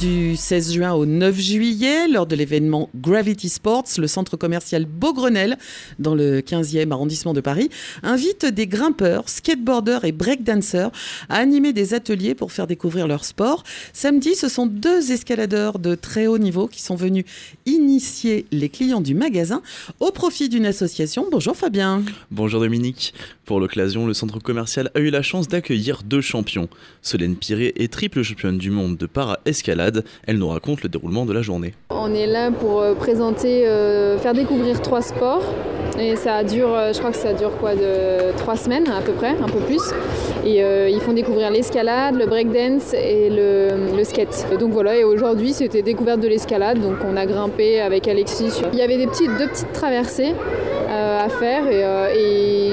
Du 16 juin au 9 juillet, lors de l'événement Gravity Sports, le centre commercial Beaugrenelle, dans le 15e arrondissement de Paris, invite des grimpeurs, skateboarders et breakdancers à animer des ateliers pour faire découvrir leur sport. Samedi, ce sont deux escaladeurs de très haut niveau qui sont venus initier les clients du magasin au profit d'une association. Bonjour Fabien. Bonjour Dominique. Pour l'occasion, le centre commercial a eu la chance d'accueillir deux champions. Solène Piré est triple championne du monde de para-escalade elle nous raconte le déroulement de la journée. On est là pour euh, présenter, euh, faire découvrir trois sports. Et ça dure, euh, je crois que ça dure quoi, trois semaines à peu près, un peu plus. Et ils font découvrir l'escalade, le breakdance et le, skate. donc voilà, et aujourd'hui c'était découverte de l'escalade, donc on a grimpé avec Alexis. Il y avait des deux petites traversées à faire et,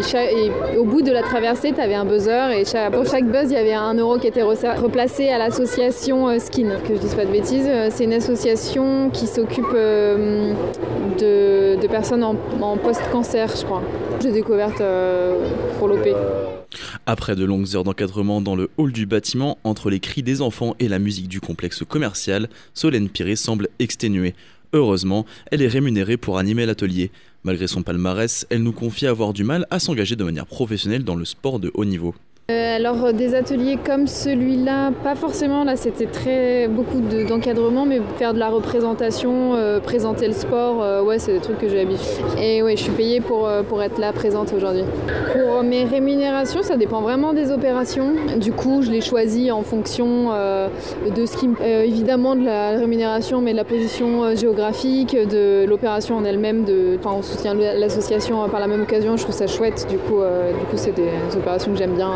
au bout de la traversée, tu avais un buzzer et pour chaque buzz, il y avait un euro qui était replacé à l'association Skin, que je pas de bêtises, euh, c'est une association qui s'occupe euh, de, personnes en, post-cancer, je crois. J'ai découverte euh, pour l'OP. Après de longues heures d'encadrement dans le hall du bâtiment, entre les cris des enfants et la musique du complexe commercial, Solène Piré semble exténuée. Heureusement, elle est rémunérée pour animer l'atelier. Malgré son palmarès, elle nous confie avoir du mal à s'engager de manière professionnelle dans le sport de haut niveau. Euh, alors euh, des ateliers comme celui-là, pas forcément, là c'était très beaucoup d'encadrement, mais faire de la représentation, euh, présenter le sport, ouais c'est des trucs que j'ai l'habitude. Et ouais, je suis payée pour, pour être là présente aujourd'hui. Pour mes rémunérations, ça dépend vraiment des opérations. Du coup, je les choisis en fonction de ce qui évidemment de la rémunération, mais de la position géographique, de l'opération en elle-même, de, on soutient l'association par la même occasion, je trouve ça chouette. Du coup, du coup c'est des, opérations que j'aime bien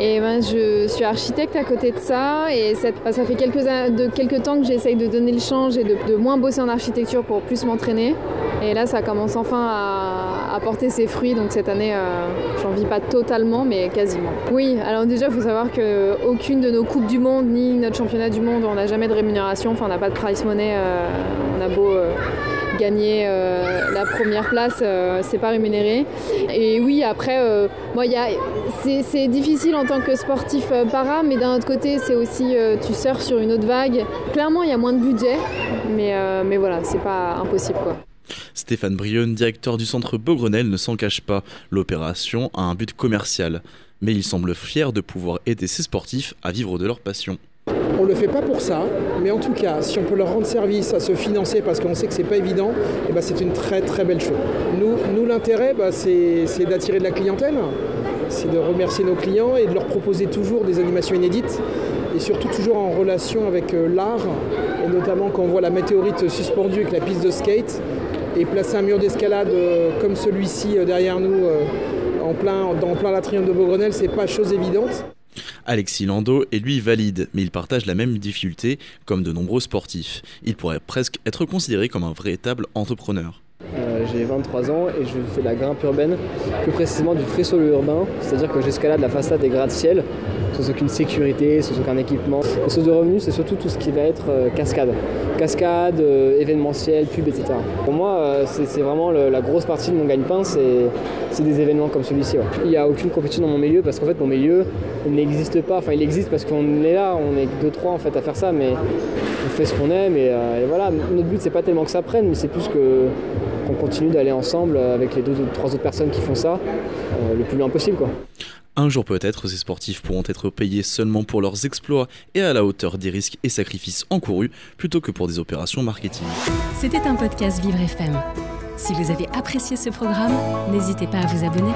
Et ben, je suis architecte à côté de ça et bah, ça fait quelques, de, quelques temps que j'essaye de donner le change et de, moins bosser en architecture pour plus m'entraîner. Et là, ça commence enfin à, porter ses fruits. Donc cette année, euh, j'en vis pas totalement, mais quasiment. Oui, alors déjà, il faut savoir qu'aucune de nos Coupes du Monde ni notre championnat du monde, on n'a jamais de rémunération. Enfin, on n'a pas de price money. Euh, on a beau. Euh, gagner euh, la première place, euh, c'est pas rémunéré. Et oui, après, euh, moi, c'est difficile en tant que sportif para, mais d'un autre côté, c'est aussi, tu surfes sur une autre vague. Clairement, il y a moins de budget, mais, mais voilà, c'est pas impossible quoi. Stéphane Brionne, directeur du centre Beaugrenelle, ne s'en cache pas. L'opération a un but commercial, mais il semble fier de pouvoir aider ses sportifs à vivre de leur passion. On ne le fait pas pour ça, mais en tout cas, si on peut leur rendre service à se financer parce qu'on sait que c'est pas évident, eh ben, c'est une très très belle chose. Nous, nous l'intérêt, bah, c'est d'attirer de la clientèle, c'est de remercier nos clients et de leur proposer toujours des animations inédites et surtout toujours en relation avec euh, l'art, et notamment quand on voit la météorite suspendue avec la piste de skate et placer un mur d'escalade euh, comme celui-ci euh, derrière nous en plein, dans plein latrine de Beaugrenelle, c'est pas chose évidente. Alexis Lando est lui valide, mais il partage la même difficulté comme de nombreux sportifs. Il pourrait presque être considéré comme un véritable entrepreneur. Euh, j'ai 23 ans et je fais de la grimpe urbaine, plus précisément du frais urbain, c'est-à-dire que j'escalade la façade des gratte-ciel sans aucune sécurité, sans aucun équipement. Les sources de revenus, c'est surtout tout ce qui va être euh, cascade. Cascade, euh, événementiel, pub, etc. Pour moi, c'est vraiment la grosse partie de mon gagne-pain, c'est des événements comme celui-ci. Il n'y a aucune compétition dans mon milieu parce qu'en fait, mon milieu n'existe pas. Enfin, il existe parce qu'on est là, on est deux, trois en fait à faire ça, mais on fait ce qu'on aime et, voilà. Notre but, c'est pas tellement que ça prenne, mais c'est plus que qu'on continue d'aller ensemble avec les deux ou trois autres personnes qui font ça le plus loin possible. Quoi. Un jour peut-être, ces sportifs pourront être payés seulement pour leurs exploits et à la hauteur des risques et sacrifices encourus plutôt que pour des opérations marketing. C'était un podcast Vivre FM. Si vous avez apprécié ce programme, n'hésitez pas à vous abonner.